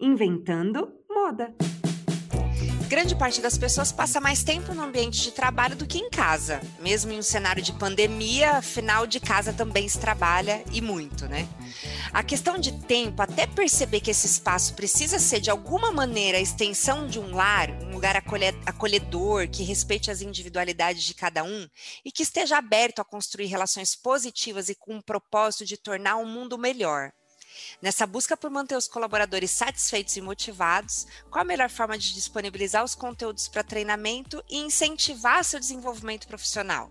Inventando moda. Grande parte das pessoas passa mais tempo no ambiente de trabalho do que em casa. Mesmo em um cenário de pandemia, afinal de casa também se trabalha e muito, né? A questão de tempo, até perceber que esse espaço precisa ser de alguma maneira a extensão de um lar, um lugar acolhedor, que respeite as individualidades de cada um e que esteja aberto a construir relações positivas e com o propósito de tornar o um mundo melhor. Nessa busca por manter os colaboradores satisfeitos e motivados, qual a melhor forma de disponibilizar os conteúdos para treinamento e incentivar seu desenvolvimento profissional?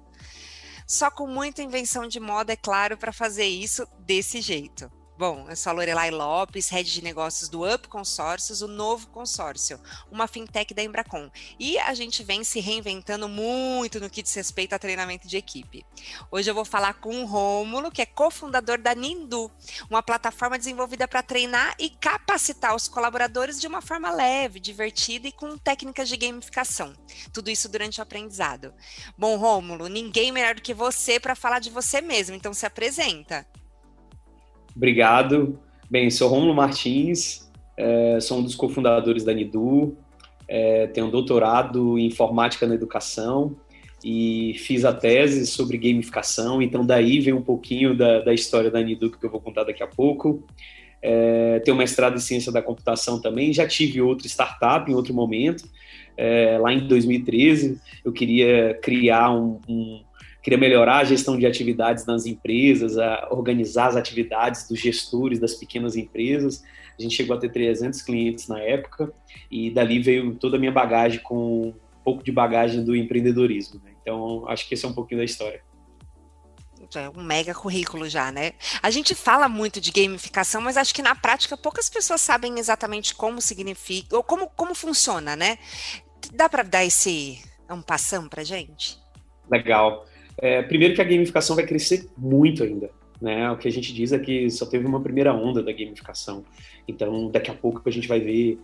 Só com muita invenção de moda, é claro, para fazer isso desse jeito. Bom, eu sou a Lorelai Lopes, head de negócios do Up Consórcios, o novo consórcio, uma fintech da Embracon. E a gente vem se reinventando muito no que diz respeito a treinamento de equipe. Hoje eu vou falar com o Rômulo, que é cofundador da Nindu, uma plataforma desenvolvida para treinar e capacitar os colaboradores de uma forma leve, divertida e com técnicas de gamificação. Tudo isso durante o aprendizado. Bom, Rômulo, ninguém melhor do que você para falar de você mesmo, então se apresenta. Obrigado. Bem, sou Romulo Martins, é, sou um dos cofundadores da Nidu, é, tenho um doutorado em informática na educação e fiz a tese sobre gamificação, então daí vem um pouquinho da, da história da Nidu que eu vou contar daqui a pouco. É, tenho mestrado em ciência da computação também, já tive outra startup em outro momento, é, lá em 2013 eu queria criar um, um queria melhorar a gestão de atividades nas empresas, a organizar as atividades dos gestores das pequenas empresas. A gente chegou a ter 300 clientes na época e dali veio toda a minha bagagem com um pouco de bagagem do empreendedorismo. Né? Então, acho que esse é um pouquinho da história. É um mega currículo já, né? A gente fala muito de gamificação, mas acho que na prática poucas pessoas sabem exatamente como significa ou como, como funciona, né? Dá para dar esse um passão para gente? Legal. É, primeiro que a gamificação vai crescer muito ainda. Né? O que a gente diz é que só teve uma primeira onda da gamificação. Então, daqui a pouco a gente vai ver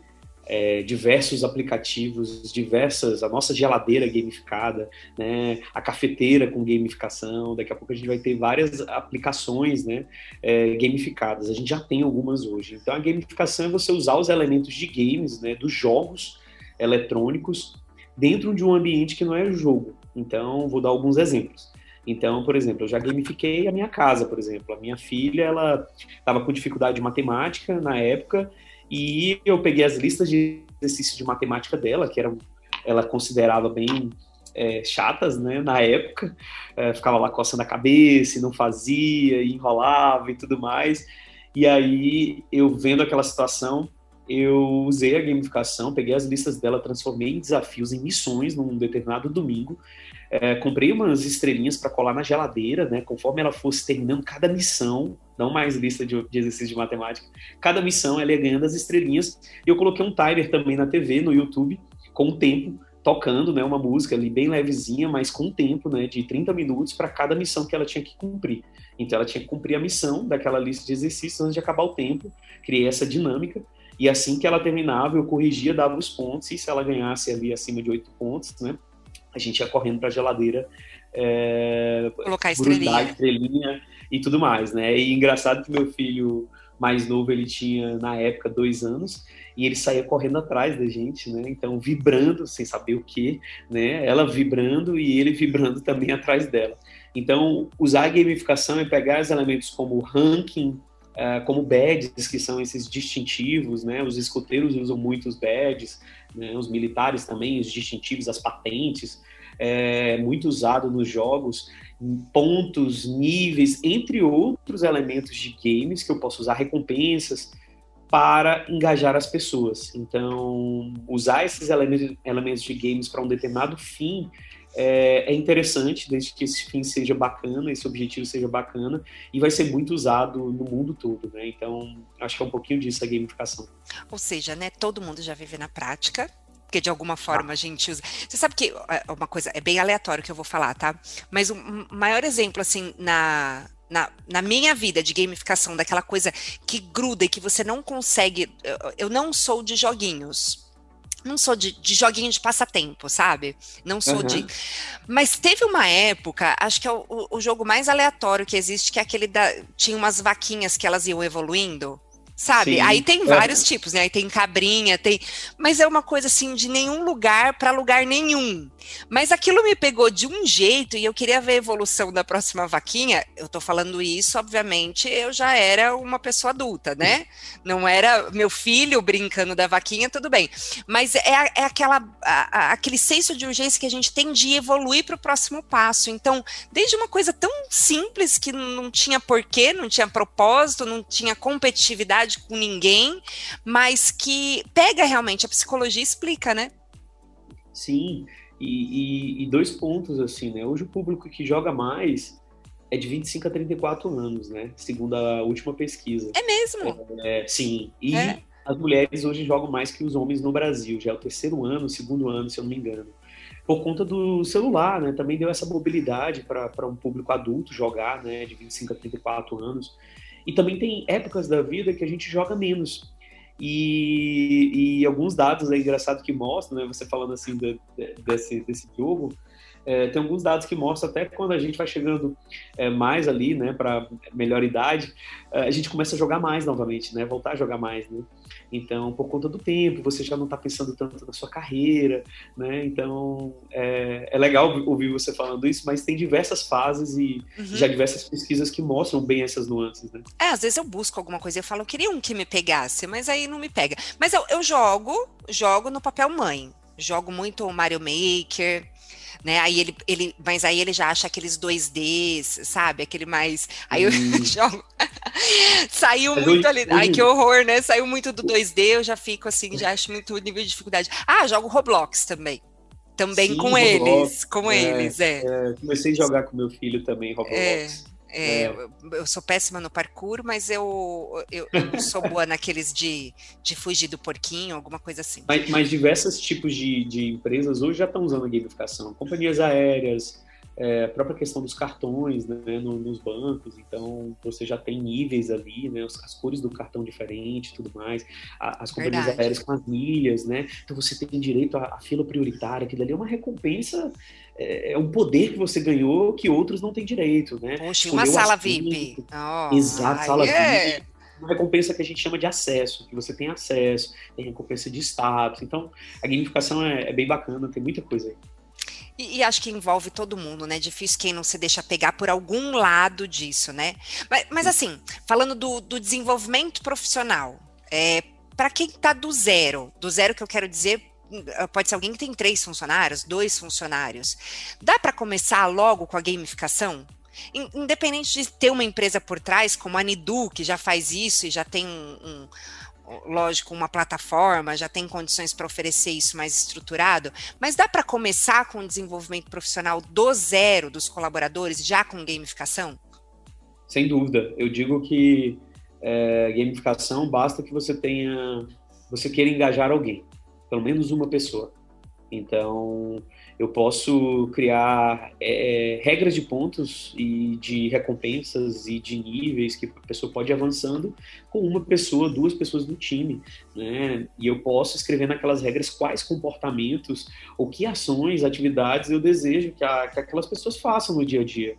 é, diversos aplicativos, diversas, a nossa geladeira gamificada, né, a cafeteira com gamificação, daqui a pouco a gente vai ter várias aplicações né, é, gamificadas, a gente já tem algumas hoje. Então a gamificação é você usar os elementos de games, né, dos jogos eletrônicos, dentro de um ambiente que não é jogo. Então, vou dar alguns exemplos. Então, por exemplo, eu já gamifiquei a minha casa, por exemplo. A minha filha, ela estava com dificuldade de matemática na época e eu peguei as listas de exercícios de matemática dela, que eram, ela considerava bem é, chatas, né, na época. É, ficava lá coçando a cabeça e não fazia, e enrolava e tudo mais. E aí, eu vendo aquela situação, eu usei a gamificação, peguei as listas dela, transformei em desafios, em missões num determinado domingo. É, comprei umas estrelinhas para colar na geladeira, né? Conforme ela fosse terminando cada missão, não mais lista de, de exercícios de matemática, cada missão ela ia ganhando as estrelinhas. E eu coloquei um timer também na TV, no YouTube, com o tempo, tocando, né? Uma música ali bem levezinha, mas com tempo, né? De 30 minutos para cada missão que ela tinha que cumprir. Então ela tinha que cumprir a missão daquela lista de exercícios antes de acabar o tempo. Criei essa dinâmica. E assim que ela terminava, eu corrigia, dava os pontos, e se ela ganhasse ali acima de oito pontos, né, a gente ia correndo para a geladeira é, colocar estrelinha. estrelinha e tudo mais, né? E engraçado que meu filho mais novo, ele tinha na época dois anos e ele saía correndo atrás da gente, né? Então vibrando, sem saber o que, né? Ela vibrando e ele vibrando também atrás dela. Então usar a gamificação é pegar os elementos como ranking uh, como badges, que são esses distintivos, né? Os escoteiros usam muito os badges, né? os militares também, os distintivos, as patentes, é muito usado nos jogos, pontos, níveis, entre outros elementos de games que eu posso usar recompensas para engajar as pessoas. Então, usar esses elementos de games para um determinado fim é, é, interessante, desde que esse fim seja bacana, esse objetivo seja bacana, e vai ser muito usado no mundo todo, né? Então, acho que é um pouquinho disso a gamificação. Ou seja, né, todo mundo já vive na prática, porque de alguma forma ah. a gente usa. Você sabe que é uma coisa, é bem aleatório que eu vou falar, tá? Mas o maior exemplo, assim, na, na, na, minha vida de gamificação, daquela coisa que gruda e que você não consegue. Eu, eu não sou de joguinhos não sou de, de joguinho de passatempo, sabe? Não sou uhum. de. Mas teve uma época, acho que é o, o, jogo mais aleatório que existe, que é aquele da. Tinha umas vaquinhas que elas iam evoluindo. Sabe? Sim. Aí tem É. vários tipos, né? Aí tem cabrinha, tem. Mas é uma coisa assim, de nenhum lugar para lugar nenhum. Mas aquilo me pegou de um jeito e eu queria ver a evolução da próxima vaquinha. Eu tô falando isso, obviamente, eu já era uma pessoa adulta, né? Não era meu filho brincando da vaquinha, tudo bem. Mas é, é aquela, a- a- aquele senso de urgência que a gente tem de evoluir para o próximo passo. Então, desde uma coisa tão simples que não tinha porquê, não tinha propósito, não tinha competitividade com ninguém, mas que pega realmente a psicologia explica, né? Sim, e, e- e dois pontos, assim, né? Hoje o público que joga mais é de 25 a 34 anos, né? Segundo a última pesquisa. É mesmo. É, sim, e É. as mulheres hoje jogam mais que os homens no Brasil. Já é o terceiro ano, segundo ano, se eu não me engano. Por conta do celular, né? Também deu essa mobilidade para um público adulto jogar, né? De 25 a 34 anos. E também tem épocas da vida que a gente joga menos. E, e alguns dados é engraçado que mostram, né? Você falando assim de- de- desse, desse jogo, é, tem alguns dados que mostram até quando a gente vai chegando é, mais ali, né, para melhor idade, é, a gente começa a jogar mais novamente, né, voltar a jogar mais, né. Então, por conta do tempo, você já não está pensando tanto na sua carreira, né. Então, é, é legal ouvir você falando isso, mas tem diversas fases e Uhum. já diversas pesquisas que mostram bem essas nuances, né. É, às vezes eu busco alguma coisa e eu falo, eu queria um que me pegasse, mas aí não me pega. Mas eu, eu jogo, jogo no papel mãe. Jogo muito o Mario Maker, né? Aí ele, ele, mas aí ele já acha aqueles 2Ds, sabe? Aquele mais. Aí eu Hum. jogo. Saiu Mas muito ali. Ai, que horror, né? Saiu muito do 2D, eu já fico assim, já acho muito nível de dificuldade. Ah, jogo Roblox também. Também Sim, com Roblox, eles, com é, eles, é. É, comecei a jogar com meu filho também, Roblox. É, eu- eu sou péssima no parkour, mas eu, eu, eu sou boa naqueles de, de fugir do porquinho, alguma coisa assim. Mas, mas diversos tipos de, de empresas hoje já estão usando a gamificação. Companhias aéreas, é, a própria questão dos cartões né, no- nos bancos. Então, você já tem níveis ali, né, as, as cores do cartão diferente e tudo mais. A- as companhias Verdade. aéreas com as milhas, né? Então, você tem direito à, à fila prioritária. Aquilo ali é uma recompensa, é, é um poder que você ganhou que outros não têm direito, né? Poxa, e uma sala. VIP. Oh, Exato, sala é. VIP. Uma recompensa que a gente chama de acesso, que você tem acesso, tem recompensa de status. Então, a gamificação é, é bem bacana, tem muita coisa aí. E, e acho que envolve todo mundo, né? Difícil quem não se deixa pegar por algum lado disso, né? Mas, mas assim, falando do, do desenvolvimento profissional, é, para quem está do zero, do zero que eu quero dizer, eh, pode ser alguém que tem três funcionários, dois funcionários. Dá para começar logo com a gamificação? In- Independente de ter uma empresa por trás, como a Nidu, que já faz isso e já tem um, um- lógico, uma plataforma, já tem condições para oferecer isso mais estruturado, mas dá para começar com o desenvolvimento profissional do zero dos colaboradores, já com gamificação? Sem dúvida. Eu digo que é, gamificação basta que você tenha. Você queira engajar alguém, pelo menos uma pessoa. Então, eu posso criar é, regras de pontos e de recompensas e de níveis que a pessoa pode ir avançando com uma pessoa, duas pessoas no time, né? E eu posso escrever naquelas regras quais comportamentos ou que ações, atividades eu desejo que, a, que aquelas pessoas façam no dia a dia.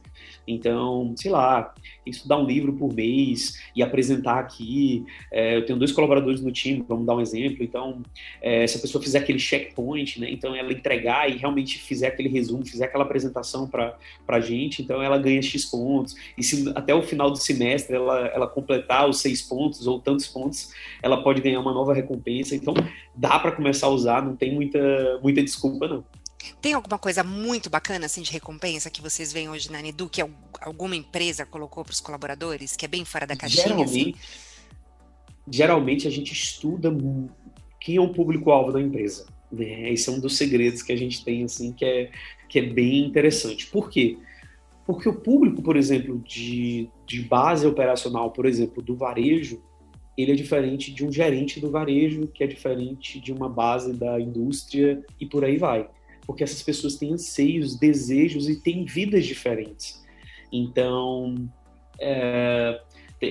Então, sei lá, estudar um livro por mês e apresentar aqui. É, eu tenho dois colaboradores no time, vamos dar um exemplo. Então, é, se a pessoa fizer aquele checkpoint, né? Então, ela entregar e realmente fizer aquele resumo, fizer aquela apresentação para a gente, então ela ganha X pontos. E se até o final do semestre ela, ela completar os seis pontos ou tantos pontos, ela pode ganhar uma nova recompensa. Então, dá para começar a usar, não tem muita, muita desculpa, não. Tem alguma coisa muito bacana assim de recompensa que vocês veem hoje na Nidu que al- alguma empresa colocou para os colaboradores, que é bem fora da caixinha? assim? Geralmente, geralmente a gente estuda quem é o público-alvo da empresa. Né? Esse é um dos segredos que a gente tem, assim, que é, que é bem interessante. Por quê? Porque o público, por exemplo, de, de base operacional, por exemplo, do varejo, ele é diferente de um gerente do varejo, que é diferente de uma base da indústria e por aí vai. Porque essas pessoas têm anseios, desejos e têm vidas diferentes. Então, é,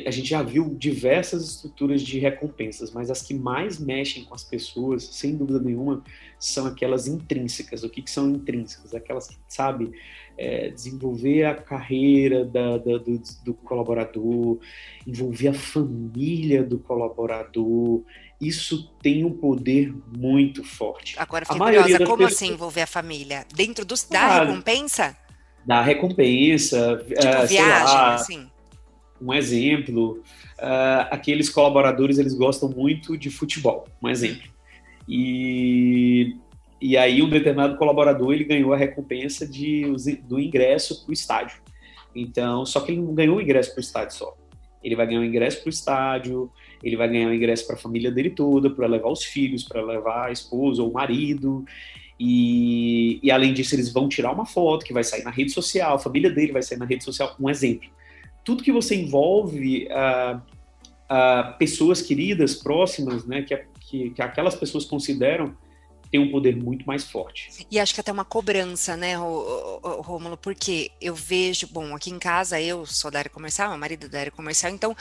a gente já viu diversas estruturas de recompensas, mas as que mais mexem com as pessoas, sem dúvida nenhuma, são aquelas intrínsecas. O que, que são intrínsecas? Aquelas que, sabe, é, desenvolver a carreira da, da, do, do, colaborador, envolver a família do colaborador. Isso tem um poder muito forte. Agora, fiquei curiosa, como pessoas... assim envolver a família? Dentro dos, da ah, recompensa? Da recompensa. Tipo, uh, viagem, lá, assim um exemplo, uh, aqueles colaboradores eles gostam muito de futebol, um exemplo. E, e aí um determinado colaborador ele ganhou a recompensa de, do ingresso para o estádio. Então, só que ele não ganhou o ingresso para o estádio só. Ele vai ganhar o ingresso para o estádio, ele vai ganhar o ingresso para a família dele toda, para levar os filhos, para levar a esposa ou o marido. E, e, além disso, eles vão tirar uma foto que vai sair na rede social, a família dele vai sair na rede social, um exemplo tudo que você envolve uh, pessoas queridas, próximas, né, que, que, que aquelas pessoas consideram tem um poder muito mais forte. E acho que até uma cobrança, né, Rômulo, porque eu vejo, bom, aqui em casa eu sou da área comercial, meu marido é da área comercial, então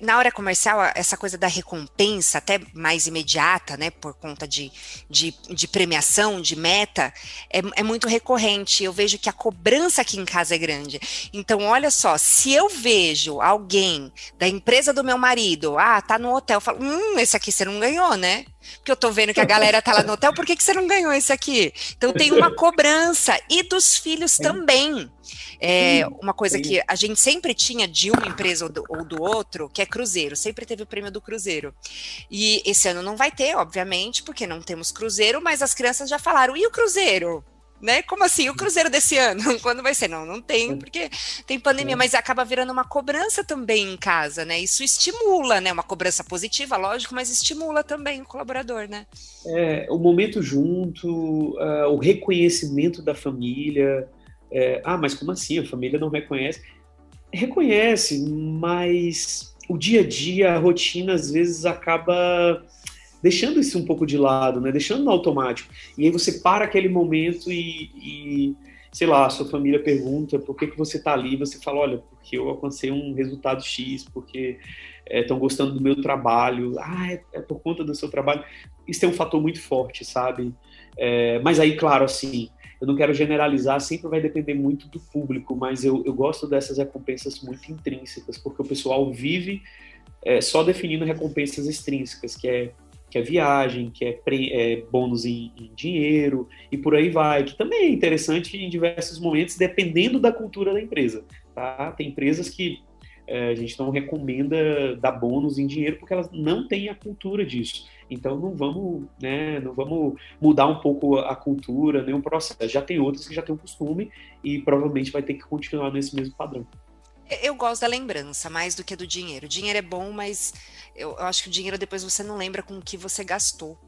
na área comercial essa coisa da recompensa, até mais imediata, né, por conta de, de, de premiação, de meta, é, é muito recorrente. Eu vejo que a cobrança aqui em casa é grande. Então, olha só, se eu vejo alguém da empresa do meu marido, ah, tá no hotel, eu falo, hum, esse aqui você não ganhou, né? Porque eu tô vendo que a galera tá lá no hotel, por que, que você não ganhou esse aqui? Então tem uma cobrança. E dos filhos também. É, uma coisa que a gente sempre tinha de uma empresa ou do, ou do, outro, que é Cruzeiro, sempre teve o prêmio do Cruzeiro. E esse ano não vai ter, obviamente, porque não temos Cruzeiro, mas as crianças já falaram: e o Cruzeiro? Né? Como assim? O Cruzeiro desse ano? Quando vai ser? Não, não tem, porque tem pandemia, mas acaba virando uma cobrança também em casa, né? Isso estimula, né? Uma cobrança positiva, lógico, mas estimula também o colaborador, né? É, o momento junto, uh, o reconhecimento da família. É, ah, mas como assim? A família não reconhece? Reconhece, mas o dia a dia, a rotina, às vezes acaba deixando isso um pouco de lado, né? Deixando no automático. E aí você para aquele momento e, e sei lá, sua família pergunta por que, que você está ali, você fala, olha, porque eu alcancei um resultado X, porque estão é, gostando do meu trabalho, ah, é, é, por conta do seu trabalho. Isso é um fator muito forte, sabe? É, mas aí, claro, assim, eu não quero generalizar, sempre vai depender muito do público, mas eu, eu gosto dessas recompensas muito intrínsecas, porque o pessoal vive é, só definindo recompensas extrínsecas, que é que é viagem, que é, é bônus em, em, dinheiro e por aí vai, que também é interessante em diversos momentos, dependendo da cultura da empresa. Tá? Tem empresas que é, a gente não recomenda dar bônus em dinheiro porque elas não têm a cultura disso. Então não vamos, né, não vamos mudar um pouco a cultura, nem o processo. Já tem outras que já têm o costume e provavelmente vai ter que continuar nesse mesmo padrão. Eu gosto da lembrança mais do que do dinheiro. O dinheiro é bom, mas eu, eu acho que o dinheiro depois você não lembra com o que você gastou,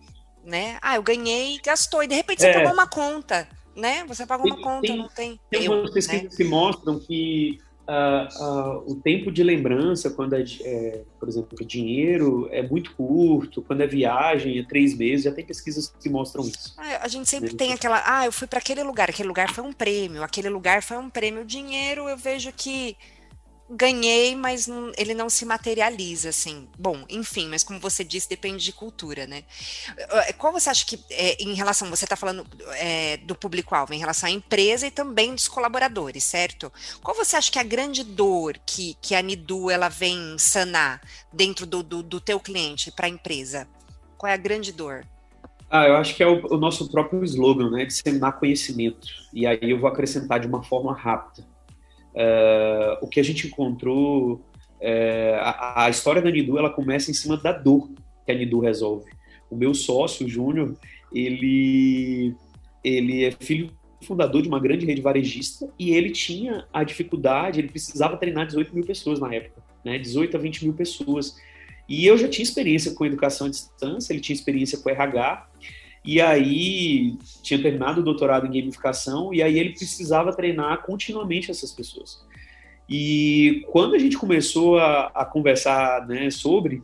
né? Ah, eu ganhei, gastou e de repente você é. pagou uma conta, né? Você pagou uma conta, tem, não tem. Tem eu, pesquisas né? que mostram que uh, uh, o tempo de lembrança, quando é, é, por exemplo, dinheiro, é muito curto, quando é viagem, é três meses, já tem pesquisas que mostram isso. Ah, a gente sempre né? tem aquela, ah, eu fui para aquele lugar, aquele lugar foi um prêmio, aquele lugar foi um prêmio. O dinheiro, eu vejo que ganhei, mas não, ele não se materializa, assim. Bom, enfim, mas como você disse, depende de cultura, né? Eh, qual você acha que, é, em relação, você está falando é, do público-alvo, em relação à empresa e também dos colaboradores, certo? Qual você acha que é a grande dor que, que a Nidu, ela vem sanar dentro do, do, do teu cliente para a empresa? Qual é a grande dor? Ah, eu acho que é o, o nosso próprio slogan, né? Disseminar conhecimento. E aí eu vou acrescentar de uma forma rápida Uh, o que a gente encontrou, uh, a, a, história da Nidu, ela começa em cima da dor que a Nidu resolve. O meu sócio, o Júnior, ele, ele é filho fundador de uma grande rede varejista e ele tinha a dificuldade, ele precisava treinar 18 mil pessoas na época, né? 18 a 20 mil pessoas. E eu já tinha experiência com educação à distância, ele tinha experiência com RH, e aí tinha terminado o doutorado em gamificação e aí ele precisava treinar continuamente essas pessoas. E quando a gente começou a, a conversar né, sobre,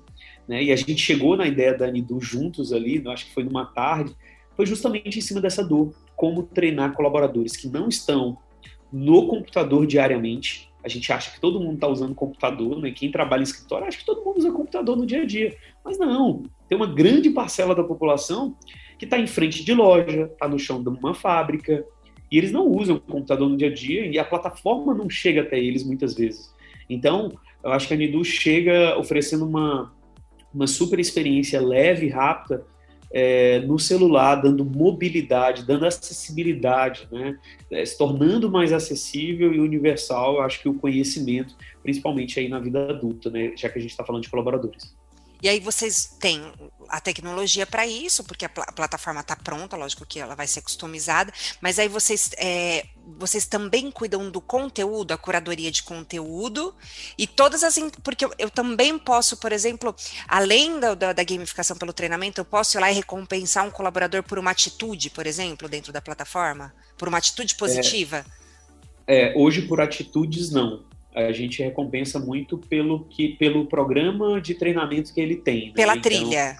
né, e a gente chegou na ideia da Nidu juntos ali, acho que foi numa tarde, foi justamente em cima dessa dor, como treinar colaboradores que não estão no computador diariamente, a gente acha que todo mundo está usando computador, né? Quem trabalha em escritório acha que todo mundo usa computador no dia a dia. Mas não, tem uma grande parcela da população que está em frente de loja, está no chão de uma fábrica, e eles não usam o computador no dia a dia e a plataforma não chega até eles muitas vezes. Então, eu acho que a Nidu chega oferecendo uma, uma super experiência leve e rápida é, no celular, dando mobilidade, dando acessibilidade, né? É, se tornando mais acessível e universal, eu acho que o conhecimento, principalmente aí na vida adulta, né? já que a gente está falando de colaboradores. E aí vocês têm a tecnologia para isso, porque a, pl a plataforma está pronta, lógico que ela vai ser customizada, mas aí vocês, é, vocês também cuidam do conteúdo, a curadoria de conteúdo, e todas as. Porque eu, eu também posso, por exemplo, além da, da, da, gamificação pelo treinamento, eu posso ir lá e recompensar um colaborador por uma atitude, por exemplo, dentro da plataforma? Por uma atitude positiva? É, é hoje, por atitudes, não a gente recompensa muito pelo que pelo programa de treinamento que ele tem. Né? Pela então, trilha.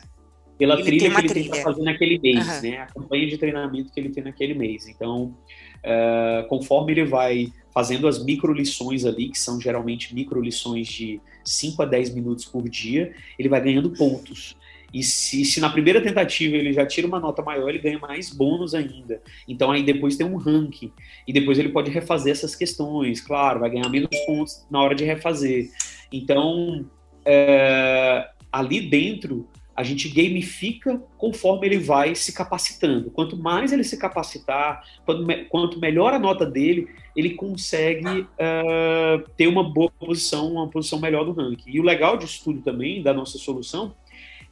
Pela ele trilha que ele trilha. tem fazer naquele mês, uhum. né? A campanha de treinamento que ele tem naquele mês. Então, uh, conforme ele vai fazendo as micro lições ali, que são geralmente micro lições de 5 a 10 minutos por dia, ele vai ganhando pontos. E se, se, na primeira tentativa ele já tira uma nota maior, ele ganha mais bônus ainda. Então aí depois tem um ranking. E depois ele pode refazer essas questões. Claro, vai ganhar menos pontos na hora de refazer. Então, é, ali dentro, a gente gamifica conforme ele vai se capacitando. Quanto mais ele se capacitar, quanto, quanto melhor a nota dele, ele consegue uh, ter uma boa posição, uma posição melhor no ranking. E o legal disso tudo também, da nossa solução,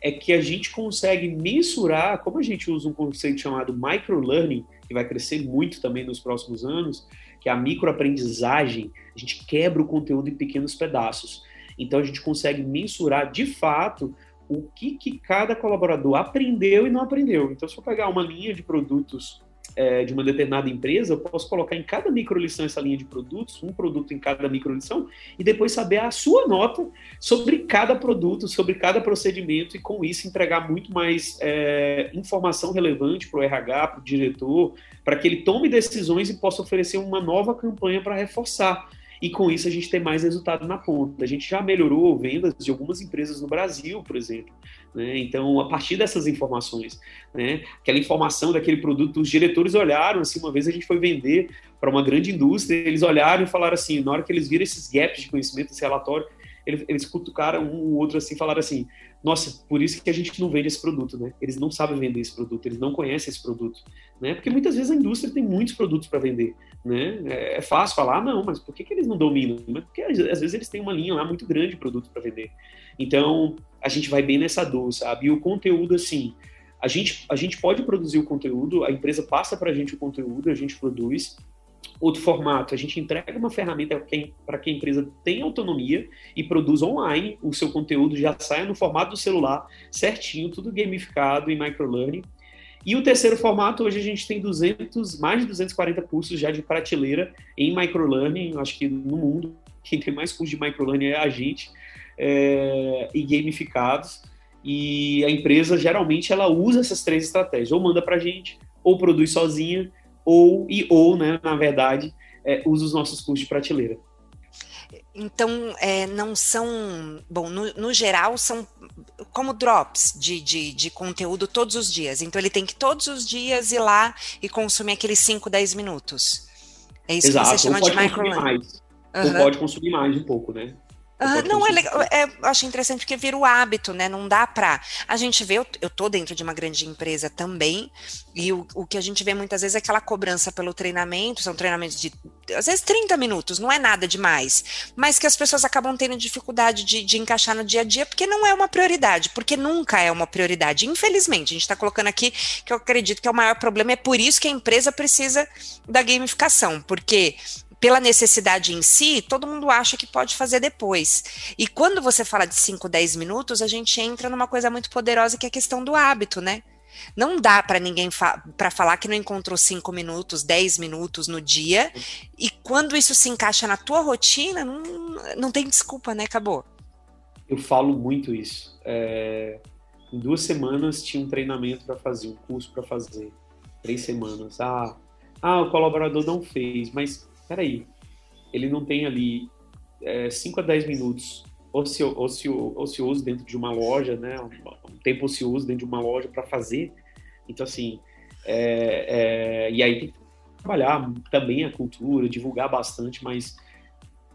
é que a gente consegue mensurar, como a gente usa um conceito chamado microlearning, que vai crescer muito também nos próximos anos, que é a microaprendizagem, a gente quebra o conteúdo em pequenos pedaços. Então a gente consegue mensurar de fato o que, que cada colaborador aprendeu e não aprendeu. Então, se eu pegar uma linha de produtos é, de uma determinada empresa, eu posso colocar em cada microlição essa linha de produtos, um produto em cada microlição, e depois saber a sua nota sobre cada produto, sobre cada procedimento, e com isso entregar muito mais é, informação relevante para o RH, para o diretor, para que ele tome decisões e possa oferecer uma nova campanha para reforçar e com isso a gente tem mais resultado na ponta. A gente já melhorou vendas de algumas empresas no Brasil, por exemplo. Né? Então, a partir dessas informações, né? aquela informação daquele produto, os diretores olharam, assim, uma vez a gente foi vender para uma grande indústria, eles olharam e falaram assim, na hora que eles viram esses gaps de conhecimento, esse relatório, eles, cutucaram um ou outro assim, falaram assim, nossa, por isso que a gente não vende esse produto, né? Eles não sabem vender esse produto, eles não conhecem esse produto, né? Porque muitas vezes a indústria tem muitos produtos para vender, né? É, é fácil falar, ah, não, mas por que, que eles não dominam? Porque às vezes eles têm uma linha lá muito grande de produto para vender. Então, a gente vai bem nessa dor, sabe? E o conteúdo, assim, a gente, a gente pode produzir o conteúdo, a empresa passa para a gente o conteúdo, a gente produz, Outro formato, a gente entrega uma ferramenta para que a empresa tenha autonomia e produza online o seu conteúdo, já saia no formato do celular, certinho, tudo gamificado em microlearning. E o terceiro formato, hoje a gente tem 200, mais de 240 cursos já de prateleira em microlearning, acho que no mundo, quem tem mais cursos de microlearning é a gente, é, e gamificados. E a empresa, geralmente, ela usa essas três estratégias, ou manda para a gente, ou produz sozinha, ou e ou, né, na verdade, é, usa os nossos cursos de prateleira. Então, é, não são, bom, no, no, geral, são como drops de, de, de, conteúdo todos os dias. Então, ele tem que todos os dias ir lá e consumir aqueles 5, 10 minutos. É isso Exato. que você chama de microlearning. Uhum. Ou pode consumir mais um pouco, né? Ah, não, é legal. É, eu acho interessante porque vira o hábito, né? Não dá pra. A gente vê, eu, eu tô dentro de uma grande empresa também, e o, o que a gente vê muitas vezes é aquela cobrança pelo treinamento, são treinamentos de às vezes 30 minutos, não é nada demais, mas que as pessoas acabam tendo dificuldade de, de encaixar no dia a dia, porque não é uma prioridade, porque nunca é uma prioridade. Infelizmente, a gente está colocando aqui que eu acredito que é o maior problema, é por isso que a empresa precisa da gamificação, porque pela necessidade em si, todo mundo acha que pode fazer depois. E quando você fala de 5, 10 minutos, a gente entra numa coisa muito poderosa que é a questão do hábito, né? Não dá para ninguém fa para falar que não encontrou 5 minutos, 10 minutos no dia, e quando isso se encaixa na tua rotina, não, não tem desculpa, né? Acabou. Eu falo muito isso. É... Em duas semanas tinha um treinamento para fazer, um curso para fazer. Três semanas. Ah, ah, o colaborador não fez, mas peraí, ele não tem ali é, 5 a 10 minutos ocio, ocio, ocioso dentro de uma loja, né? Um, um tempo ocioso dentro de uma loja para fazer. Então, assim, é, é, e aí tem que trabalhar também a cultura, divulgar bastante, mas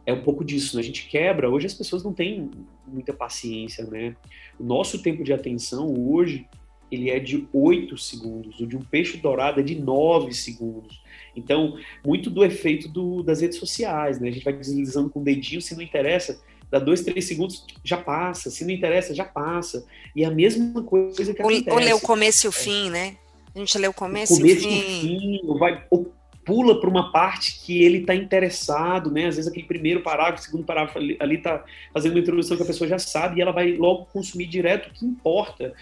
é um pouco disso, né? A gente quebra. Hoje as pessoas não têm muita paciência, né? O nosso tempo de atenção hoje ele é de 8 segundos, o de um peixe dourado é de 9 segundos. Então, muito do efeito do, das redes sociais, né? A gente vai deslizando com o dedinho, se não interessa, dá dois, três segundos, já passa. Se não interessa, já passa. E é a mesma coisa que acontece. Ou lê o começo e o fim, né? A gente lê o começo, o começo e o fim. E o fim ou vai, ou pula para uma parte que ele está interessado, né? Às vezes aquele primeiro parágrafo, segundo parágrafo ali está fazendo uma introdução que a pessoa já sabe e ela vai logo consumir direto o que importa.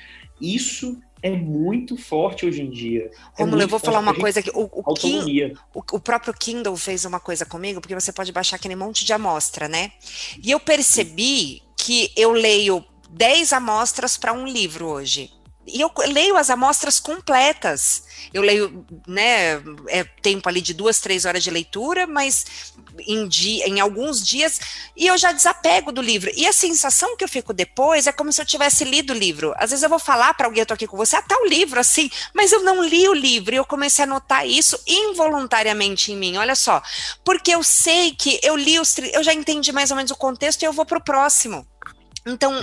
Isso é muito forte hoje em dia. Romulo, é eu vou falar uma coisa aqui. O, o, Kindle, o, o, próprio Kindle fez uma coisa comigo, porque você pode baixar aquele monte de amostra, né? E eu percebi que eu leio 10 amostras para um livro hoje. E eu leio as amostras completas. Eu leio, né, é tempo ali de duas, três horas de leitura, mas em, dia, em alguns dias, e eu já desapego do livro. E a sensação que eu fico depois é como se eu tivesse lido o livro. Às vezes eu vou falar para alguém, eu tô aqui com você, ah, tá o livro, assim, mas eu não li o livro, e eu comecei a notar isso involuntariamente em mim, olha só. Porque eu sei que eu li os, eu já entendi mais ou menos o contexto e eu vou pro próximo. Então,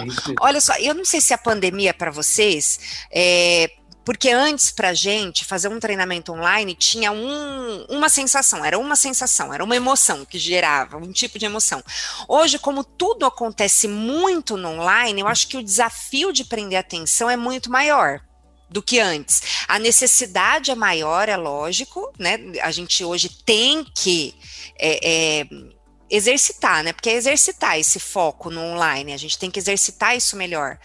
olha só, eu não sei se a pandemia para vocês, é, porque antes para gente fazer um treinamento online tinha um, uma sensação, era uma sensação, era uma emoção que gerava, um tipo de emoção. Hoje, como tudo acontece muito no online, eu acho que o desafio de prender atenção é muito maior do que antes. A necessidade é maior, é lógico, né? A gente hoje tem que é, é, exercitar, né? Porque é exercitar esse foco no online, a gente tem que exercitar isso melhor.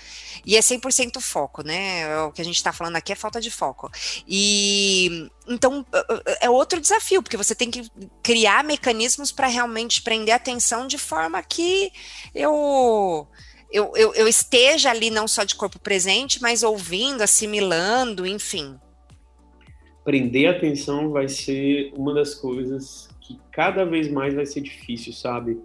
E é 100% foco, né? É o que a gente está falando aqui é falta de foco. E então é outro desafio, porque você tem que criar mecanismos para realmente prender atenção de forma que eu eu, eu, eu, esteja ali não só de corpo presente, mas ouvindo, assimilando, enfim. Prender atenção vai ser uma das coisas que cada vez mais vai ser difícil, sabe?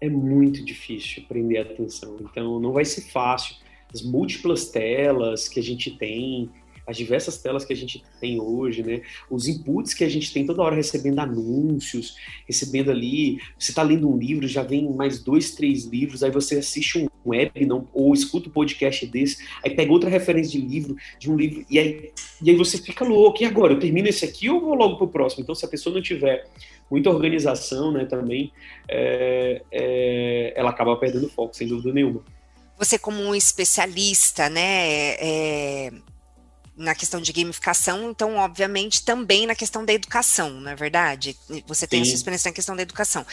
É muito difícil prender atenção. Então, não vai ser fácil. As múltiplas telas que a gente tem, as diversas telas que a gente tem hoje, né? Os inputs que a gente tem toda hora recebendo anúncios, recebendo ali. Você está lendo um livro, já vem mais dois, três livros, aí você assiste um web, não, ou escuta um podcast desse, aí pega outra referência de livro, de um livro, e aí, e aí você fica louco. E agora? Eu termino esse aqui ou vou logo pro próximo? Então, se a pessoa não tiver muita organização, né, também, é, é, ela acaba perdendo foco, sem dúvida nenhuma. Você como um especialista, né, é, na questão de gamificação, então, obviamente, também na questão da educação, não é verdade? Você tem Sim. a sua experiência na questão da educação.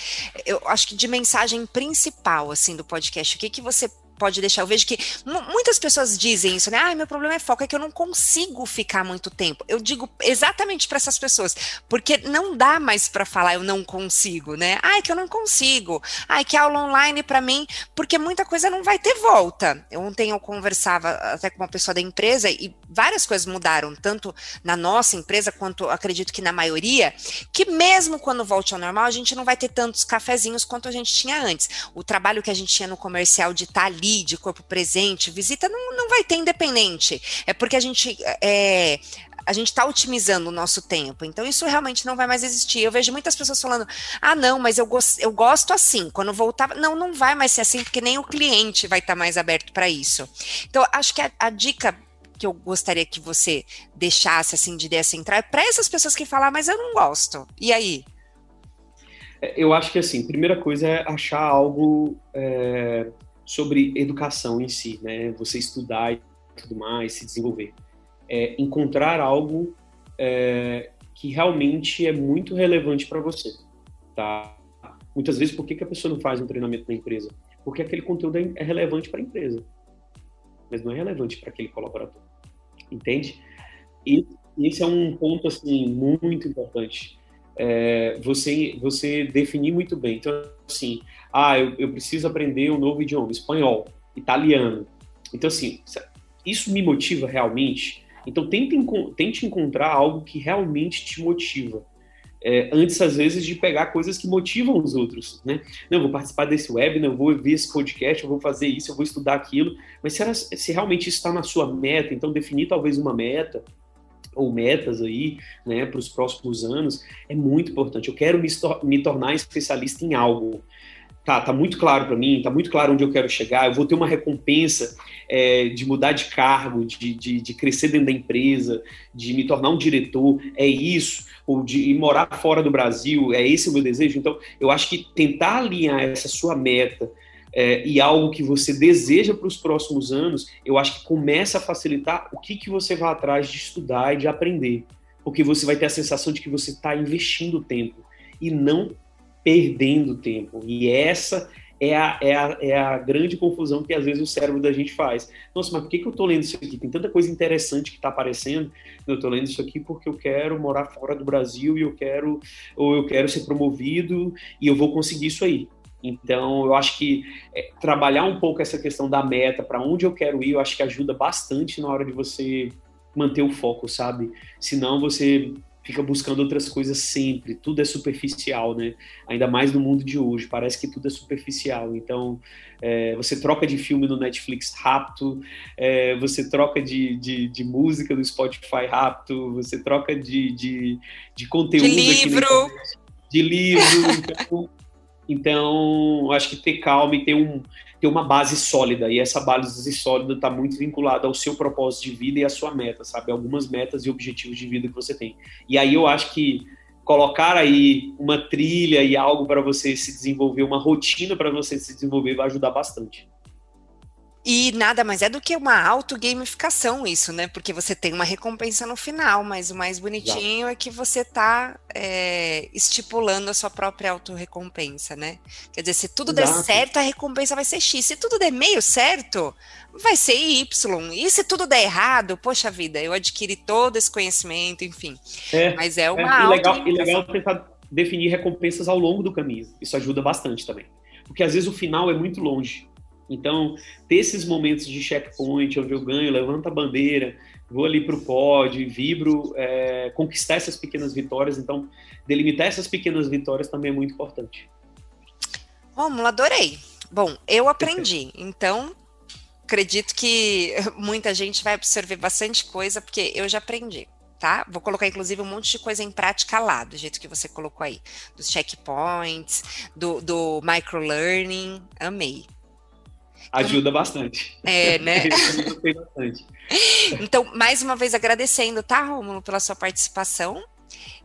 Eu acho que de mensagem principal, assim, do podcast, o que, que você pode deixar. Eu vejo que muitas pessoas dizem isso, né? Ah, meu problema é foco, é que eu não consigo ficar muito tempo. Eu digo exatamente para essas pessoas, porque não dá mais para falar eu não consigo, né? Ai, que eu não consigo. Ai, que aula online para mim, porque muita coisa não vai ter volta. Ontem eu conversava até com uma pessoa da empresa e várias coisas mudaram, tanto na nossa empresa quanto acredito que na maioria, que mesmo quando volte ao normal, a gente não vai ter tantos cafezinhos quanto a gente tinha antes. O trabalho que a gente tinha no comercial de estar tá ali de corpo presente, visita, não, não vai ter independente. É porque a gente é, a gente está otimizando o nosso tempo. Então, isso realmente não vai mais existir. Eu vejo muitas pessoas falando: ah, não, mas eu, gosto, eu gosto assim. Quando voltar. Não, não vai mais ser assim, porque nem o cliente vai estar tá mais aberto para isso. Então, acho que a, a, dica que eu gostaria que você deixasse assim de ideia central é para essas pessoas que falam, ah, mas eu não gosto. E aí? É, eu acho que assim, primeira coisa é achar algo é, sobre educação em si, né? Você estudar e tudo mais, se desenvolver. É, encontrar algo é, que realmente é muito relevante para você, tá? Muitas vezes, por que, que a pessoa não faz um treinamento na empresa? Porque aquele conteúdo é, é relevante para a empresa, mas não é relevante para aquele colaborador, entende? E esse é um ponto assim muito importante. É, você você definir muito bem. Então, assim, ah, eu, eu preciso aprender um novo idioma, espanhol, italiano. Então, assim, isso me motiva realmente? Então, tente, tente encontrar algo que realmente te motiva. é, antes, às vezes, de pegar coisas que motivam os outros, né? Não, vou participar desse web, não vou ver esse podcast, eu vou fazer isso, eu vou estudar aquilo. Mas se, se realmente está na sua meta, então definir talvez uma meta, ou metas aí, né, para os próximos anos, é muito importante. Eu quero me, me tornar especialista em algo. Tá, tá muito claro para mim, tá muito claro onde eu quero chegar, eu vou ter uma recompensa é, de mudar de cargo, de, de, de, crescer dentro da empresa, de me tornar um diretor, é isso, ou de morar fora do Brasil, é esse o meu desejo. Então, eu acho que tentar alinhar essa sua meta é, e algo que você deseja para os próximos anos, eu acho que começa a facilitar o que, que você vai atrás de estudar e de aprender. Porque você vai ter a sensação de que você está investindo tempo e não perdendo tempo. E essa é a, é, a, é a grande confusão que às vezes o cérebro da gente faz. Nossa, mas por que, que eu estou lendo isso aqui? Tem tanta coisa interessante que está aparecendo. Eu estou lendo isso aqui porque eu quero morar fora do Brasil e eu quero, ou eu quero ser promovido e eu vou conseguir isso aí. Então, eu acho que é, trabalhar um pouco essa questão da meta, para onde eu quero ir, eu acho que ajuda bastante na hora de você manter o foco, sabe? Senão você fica buscando outras coisas sempre, tudo é superficial, né? Ainda mais no mundo de hoje, parece que tudo é superficial. Então, é, você troca de filme no Netflix rápido, é, você troca de, de, de, música no Spotify rápido, você troca de, de, de conteúdo. De livro! de livro. Então, então, acho que ter calma e ter um ter uma base sólida, e essa base sólida está muito vinculada ao seu propósito de vida e à sua meta, sabe? Algumas metas e objetivos de vida que você tem. E aí eu acho que colocar aí uma trilha e algo para você se desenvolver, uma rotina para você se desenvolver, vai ajudar bastante. E nada mais é do que uma auto-gamificação isso, né? Porque você tem uma recompensa no final, mas o mais bonitinho é que você está é, estipulando a sua própria auto-recompensa, né? Quer dizer, se tudo der certo, a recompensa vai ser X. Se tudo der meio certo, vai ser Y. E se tudo der errado, poxa vida, eu adquiri todo esse conhecimento, enfim. É, mas é uma é, e legal, e legal tentar definir recompensas ao longo do caminho. Isso ajuda bastante também. Porque às vezes o final é muito longe. Então, ter esses momentos de checkpoint, onde eu ganho, levanto a bandeira, vou ali para o pódio, vibro, é, conquistar essas pequenas vitórias. Então, delimitar essas pequenas vitórias também é muito importante. Romulo, adorei. Bom, eu aprendi, então acredito que muita gente vai absorver bastante coisa, porque eu já aprendi. Tá? Vou colocar, inclusive, um monte de coisa em prática lá, do jeito que você colocou aí. Dos checkpoints, do, do microlearning. Amei. Ajuda bastante. É, né? bastante. Então, mais uma vez agradecendo, tá, Romulo, pela sua participação.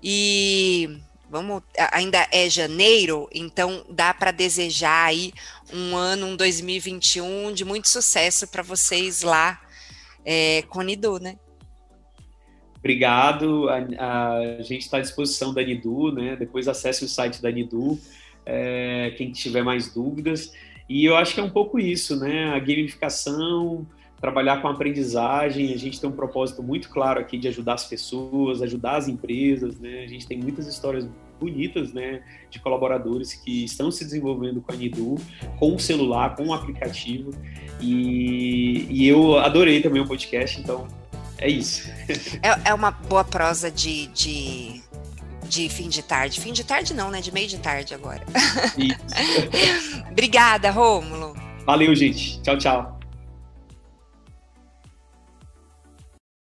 E vamos, ainda é janeiro, então dá para desejar aí um ano, um 2021 de muito sucesso para vocês lá é, com a Nidu, né? Obrigado. A, a gente está à disposição da Nidu, né? Depois acesse o site da Nidu. É, quem tiver mais dúvidas. E eu acho que é um pouco isso, né? A gamificação, trabalhar com aprendizagem, a gente tem um propósito muito claro aqui de ajudar as pessoas, ajudar as empresas, né? A gente tem muitas histórias bonitas, né, de colaboradores que estão se desenvolvendo com a Nidu, com o celular, com o aplicativo, e, e eu adorei também o podcast, então é isso. É, é uma boa prosa de, de de fim de tarde. Fim de tarde não, né? De meio de tarde agora. Obrigada, Rômulo. Valeu, gente. Tchau, tchau.